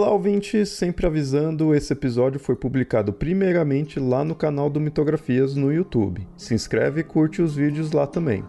Olá, ouvinte! Sempre avisando, esse episódio foi publicado primeiramente lá no canal do Mitografias no YouTube. Se inscreve e curte os vídeos lá também.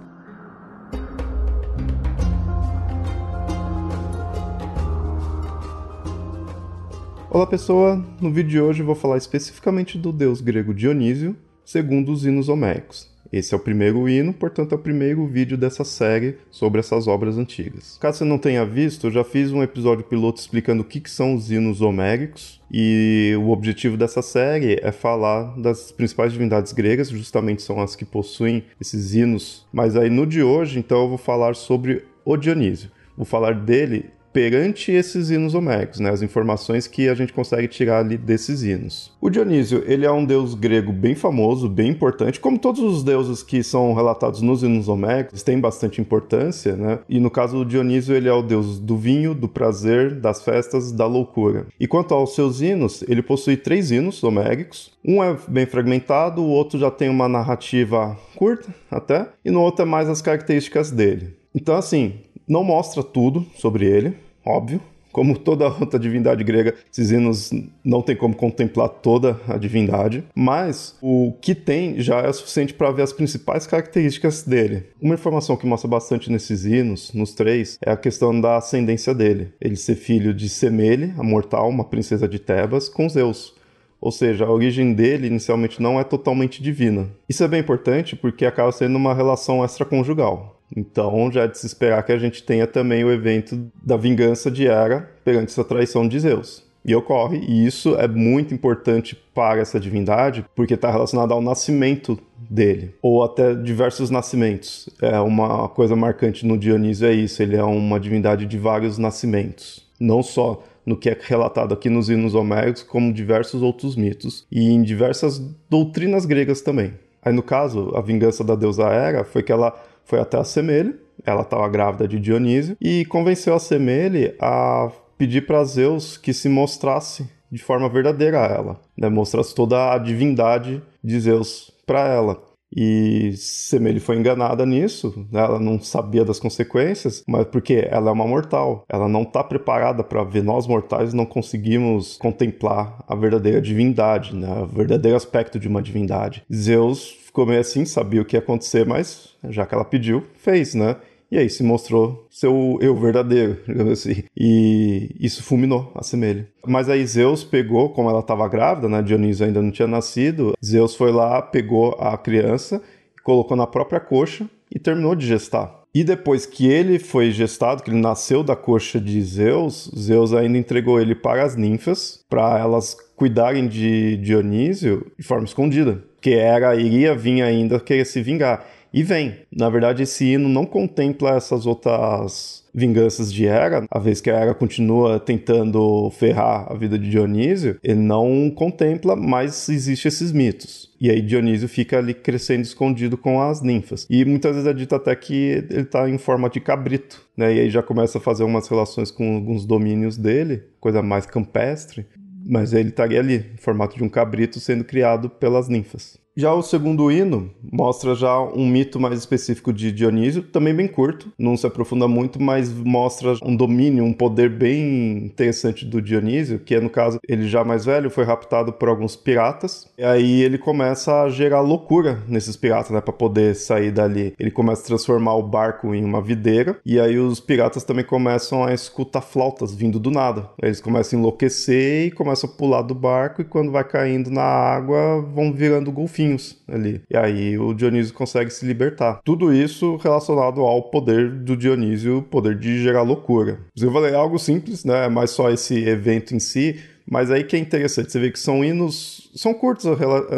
Olá, pessoa! No vídeo de hoje vou falar especificamente do deus grego Dionísio, segundo os hinos homéricos. Esse é o primeiro hino, portanto é o primeiro vídeo dessa série sobre essas obras antigas. Caso você não tenha visto, eu já fiz um episódio piloto explicando o que, que são os hinos homéricos, e o objetivo dessa série é falar das principais divindades gregas, justamente são as que possuem esses hinos. Mas aí no de hoje, então eu vou falar sobre o Dionísio. Vou falar dele perante esses hinos homéricos, né, as informações que a gente consegue tirar ali desses hinos. O Dionísio, ele é um deus grego bem famoso, bem importante, como todos os deuses que são relatados nos hinos homéricos, têm bastante importância, né? E no caso do Dionísio, ele é o deus do vinho, do prazer, das festas, da loucura. E quanto aos seus hinos, ele possui três hinos homéricos. Um é bem fragmentado, o outro já tem uma narrativa curta até, e no outro é mais as características dele. Então, assim, não mostra tudo sobre ele, óbvio. Como toda outra divindade grega, esses hinos não tem como contemplar toda a divindade, mas o que tem já é suficiente para ver as principais características dele. Uma informação que mostra bastante nesses hinos, nos três, é a questão da ascendência dele. Ele ser filho de Semele, a mortal, uma princesa de Tebas, com Zeus. Ou seja, a origem dele inicialmente não é totalmente divina. Isso é bem importante porque acaba sendo uma relação extraconjugal. Então já é de se esperar que a gente tenha também o evento da vingança de Hera perante essa traição de Zeus. E ocorre, e isso é muito importante para essa divindade, porque está relacionado ao nascimento dele, ou até diversos nascimentos. É uma coisa marcante no Dionísio é isso, ele é uma divindade de vários nascimentos. Não só no que é relatado aqui nos hinos homéricos, como diversos outros mitos, e em diversas doutrinas gregas também. Aí no caso, a vingança da deusa Hera foi que ela foi até a Semele, ela estava grávida de Dionísio, e convenceu a Semele a pedir para Zeus que se mostrasse de forma verdadeira a ela, né? mostrasse toda a divindade de Zeus para ela. E Semele foi enganada nisso, né? ela não sabia das consequências, mas porque ela é uma mortal, ela não está preparada para ver nós mortais não conseguimos contemplar a verdadeira divindade, né? o verdadeiro aspecto de uma divindade. Zeus ficou meio assim, sabia o que ia acontecer, mas já que ela pediu, fez, né? E aí se mostrou seu eu verdadeiro, digamos assim. E isso fulminou a semelha. Mas aí Zeus pegou, como ela estava grávida, né? Dionísio ainda não tinha nascido. Zeus foi lá, pegou a criança, colocou na própria coxa e terminou de gestar. E depois que ele foi gestado, que ele nasceu da coxa de Zeus, Zeus ainda entregou ele para as ninfas, para elas cuidarem de Dionísio de forma escondida que Hera iria vir ainda querer se vingar. E vem. Na verdade, esse hino não contempla essas outras vinganças de Hera, a vez que a Hera continua tentando ferrar a vida de Dionísio, ele não contempla, mas existe esses mitos. E aí Dionísio fica ali crescendo escondido com as ninfas. E muitas vezes é dito até que ele está em forma de cabrito, né? E aí já começa a fazer umas relações com alguns domínios dele, coisa mais campestre mas ele estaria ali, em formato de um cabrito sendo criado pelas ninfas. Já o segundo hino mostra já um mito mais específico de Dionísio, também bem curto, não se aprofunda muito, mas mostra um domínio, um poder bem interessante do Dionísio, que é no caso, ele já mais velho, foi raptado por alguns piratas, e aí ele começa a gerar loucura nesses piratas, né, para poder sair dali. Ele começa a transformar o barco em uma videira, e aí os piratas também começam a escutar flautas vindo do nada. Eles começam a enlouquecer e começam a pular do barco, e quando vai caindo na água, vão virando golfinhos ali. E aí o Dionísio consegue se libertar. Tudo isso relacionado ao poder do Dionísio, poder de gerar loucura. Eu falei algo simples, né? Mas só esse evento em si, Mas aí que é interessante, você vê que são hinos, são curtos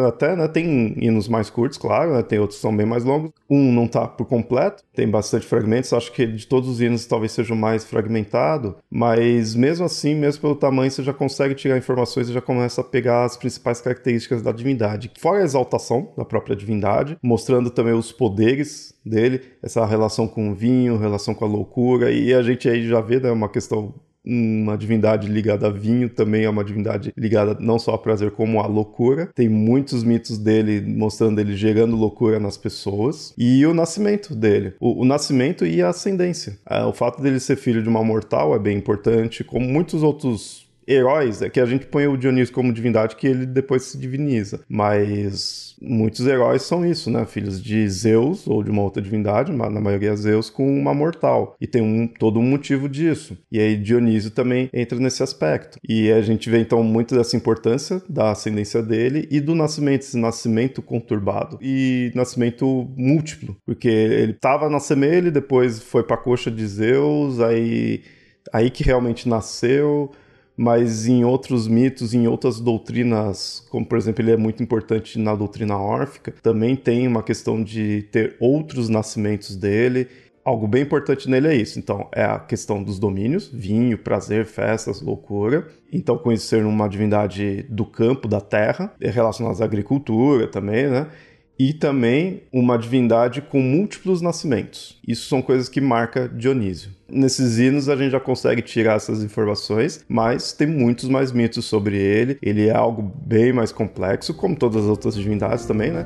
até, né? Tem hinos mais curtos, claro, né? Tem outros que são bem mais longos. Um não tá por completo, tem bastante fragmentos, acho que de todos os hinos talvez seja o mais fragmentado, mas mesmo assim, mesmo pelo tamanho, você já consegue tirar informações e já começa a pegar as principais características da divindade. Fora a exaltação da própria divindade, mostrando também os poderes dele, essa relação com o vinho, relação com a loucura, e a gente aí já vê né, uma questão uma divindade ligada a vinho, também é uma divindade ligada não só ao prazer como à loucura. Tem muitos mitos dele mostrando ele gerando loucura nas pessoas. E o nascimento dele, o, o nascimento e a ascendência. É, o fato dele ser filho de uma mortal é bem importante, como muitos outros heróis, é que a gente põe o Dionísio como divindade que ele depois se diviniza. Mas muitos heróis são isso, né? Filhos de Zeus ou de uma outra divindade, na maioria Zeus, com uma mortal. E tem um, todo um motivo disso. E aí Dionísio também entra nesse aspecto. E a gente vê então muito dessa importância da ascendência dele e do nascimento, esse nascimento conturbado. E nascimento múltiplo, porque ele estava na semele, depois foi para a coxa de Zeus, aí aí que realmente nasceu mas em outros mitos, em outras doutrinas, como por exemplo ele é muito importante na doutrina órfica, também tem uma questão de ter outros nascimentos dele. Algo bem importante nele é isso. Então, é a questão dos domínios, vinho, prazer, festas, loucura. Então, conhecer uma divindade do campo, da terra, relacionadas à agricultura também, né? E também uma divindade com múltiplos nascimentos. Isso são coisas que marca Dionísio. Nesses hinos a gente já consegue tirar essas informações, mas tem muitos mais mitos sobre ele. Ele é algo bem mais complexo, como todas as outras divindades também, né?